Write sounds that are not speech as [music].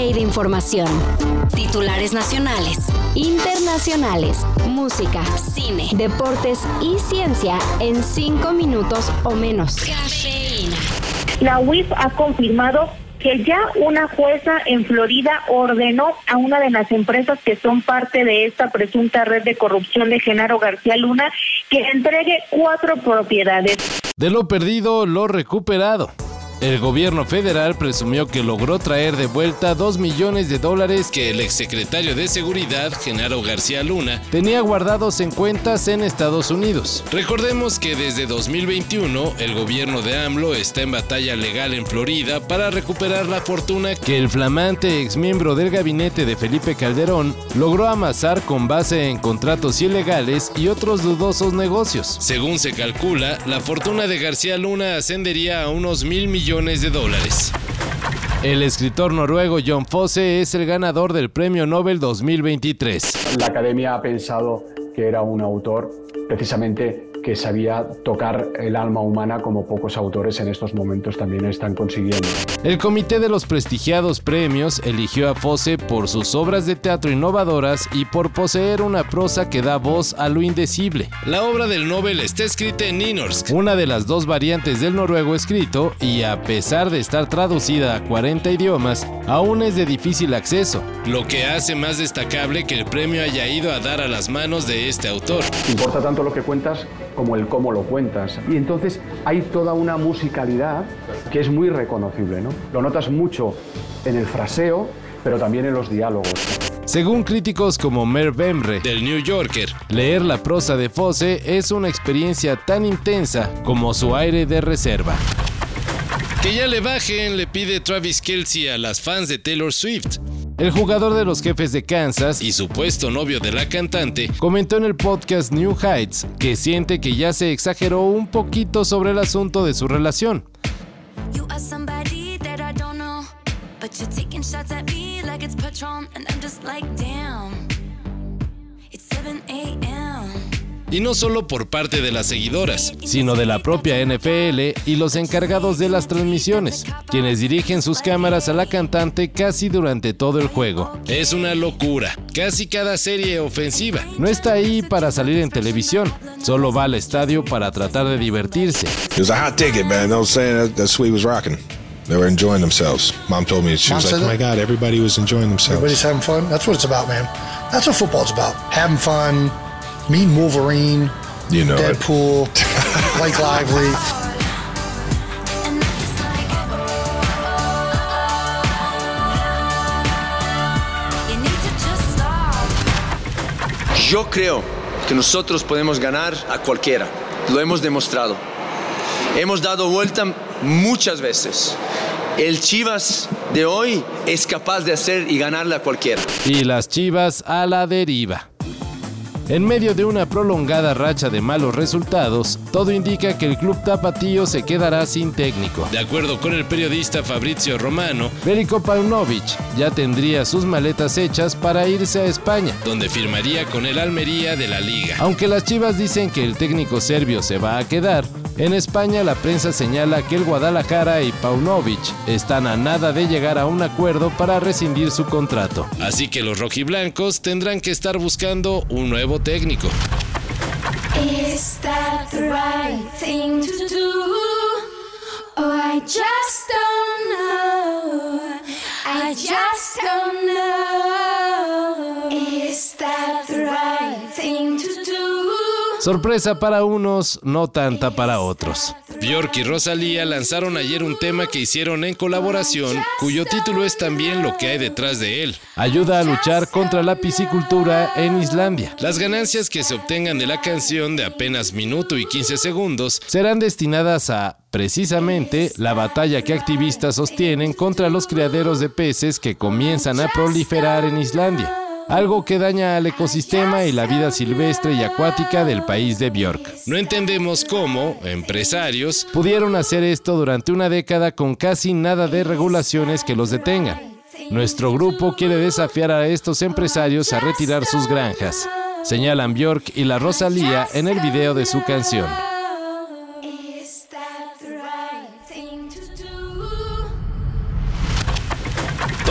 De información. Titulares nacionales, internacionales, música, cine, deportes y ciencia en cinco minutos o menos. Cafeína. La UIF ha confirmado que ya una jueza en Florida ordenó a una de las empresas que son parte de esta presunta red de corrupción de Genaro García Luna que entregue cuatro propiedades. De lo perdido, lo recuperado. El gobierno federal presumió que logró traer de vuelta 2 millones de dólares que el exsecretario de Seguridad, Genaro García Luna, tenía guardados en cuentas en Estados Unidos. Recordemos que desde 2021 el gobierno de AMLO está en batalla legal en Florida para recuperar la fortuna que el flamante exmiembro del gabinete de Felipe Calderón logró amasar con base en contratos ilegales y otros dudosos negocios. Según se calcula, la fortuna de García Luna ascendería a unos mil millones de dólares. El escritor noruego John Fosse es el ganador del Premio Nobel 2023. La academia ha pensado que era un autor precisamente que sabía tocar el alma humana como pocos autores en estos momentos también están consiguiendo. El comité de los prestigiados premios eligió a Fosse por sus obras de teatro innovadoras y por poseer una prosa que da voz a lo indecible. La obra del Nobel está escrita en Ninorsk, una de las dos variantes del noruego escrito, y a pesar de estar traducida a 40 idiomas, aún es de difícil acceso, lo que hace más destacable que el premio haya ido a dar a las manos de este autor. Importa tanto lo que cuentas como el cómo lo cuentas. Y entonces hay toda una musicalidad que es muy reconocible, ¿no? Lo notas mucho en el fraseo, pero también en los diálogos. Según críticos como Mer Bemre del New Yorker, leer la prosa de Fosse es una experiencia tan intensa como su aire de reserva. Que ya le bajen, le pide Travis Kelsey a las fans de Taylor Swift. El jugador de los jefes de Kansas y supuesto novio de la cantante comentó en el podcast New Heights que siente que ya se exageró un poquito sobre el asunto de su relación. Y no solo por parte de las seguidoras, sino de la propia NFL y los encargados de las transmisiones, quienes dirigen sus cámaras a la cantante casi durante todo el juego. Es una locura, casi cada serie ofensiva. No está ahí para salir en televisión, solo va al estadio para tratar de divertirse. They were enjoying themselves. Mom told me she was like, "Oh my God, everybody was enjoying themselves." Everybody's having fun. That's what it's about, man. That's what football's about. Having fun, Mean Wolverine, you know Deadpool, [laughs] Blake Lively. Yo creo que nosotros podemos ganar a cualquiera. Lo hemos demostrado. Hemos dado vuelta muchas veces. El Chivas de hoy es capaz de hacer y ganarle a cualquiera. Y las Chivas a la deriva. En medio de una prolongada racha de malos resultados, todo indica que el club tapatío se quedará sin técnico. De acuerdo con el periodista Fabrizio Romano, Veliko Paunovic ya tendría sus maletas hechas para irse a España, donde firmaría con el Almería de la liga. Aunque las Chivas dicen que el técnico serbio se va a quedar, en España la prensa señala que el Guadalajara y Paunovic están a nada de llegar a un acuerdo para rescindir su contrato. Así que los rojiblancos tendrán que estar buscando un nuevo técnico. Sorpresa para unos, no tanta para otros. Bjork y Rosalía lanzaron ayer un tema que hicieron en colaboración, cuyo título es también lo que hay detrás de él. Ayuda a luchar contra la piscicultura en Islandia. Las ganancias que se obtengan de la canción de apenas minuto y 15 segundos serán destinadas a, precisamente, la batalla que activistas sostienen contra los criaderos de peces que comienzan a proliferar en Islandia algo que daña al ecosistema y la vida silvestre y acuática del país de Bjork. No entendemos cómo, empresarios, pudieron hacer esto durante una década con casi nada de regulaciones que los detengan. Nuestro grupo quiere desafiar a estos empresarios a retirar sus granjas, señalan Bjork y la Rosalía en el video de su canción.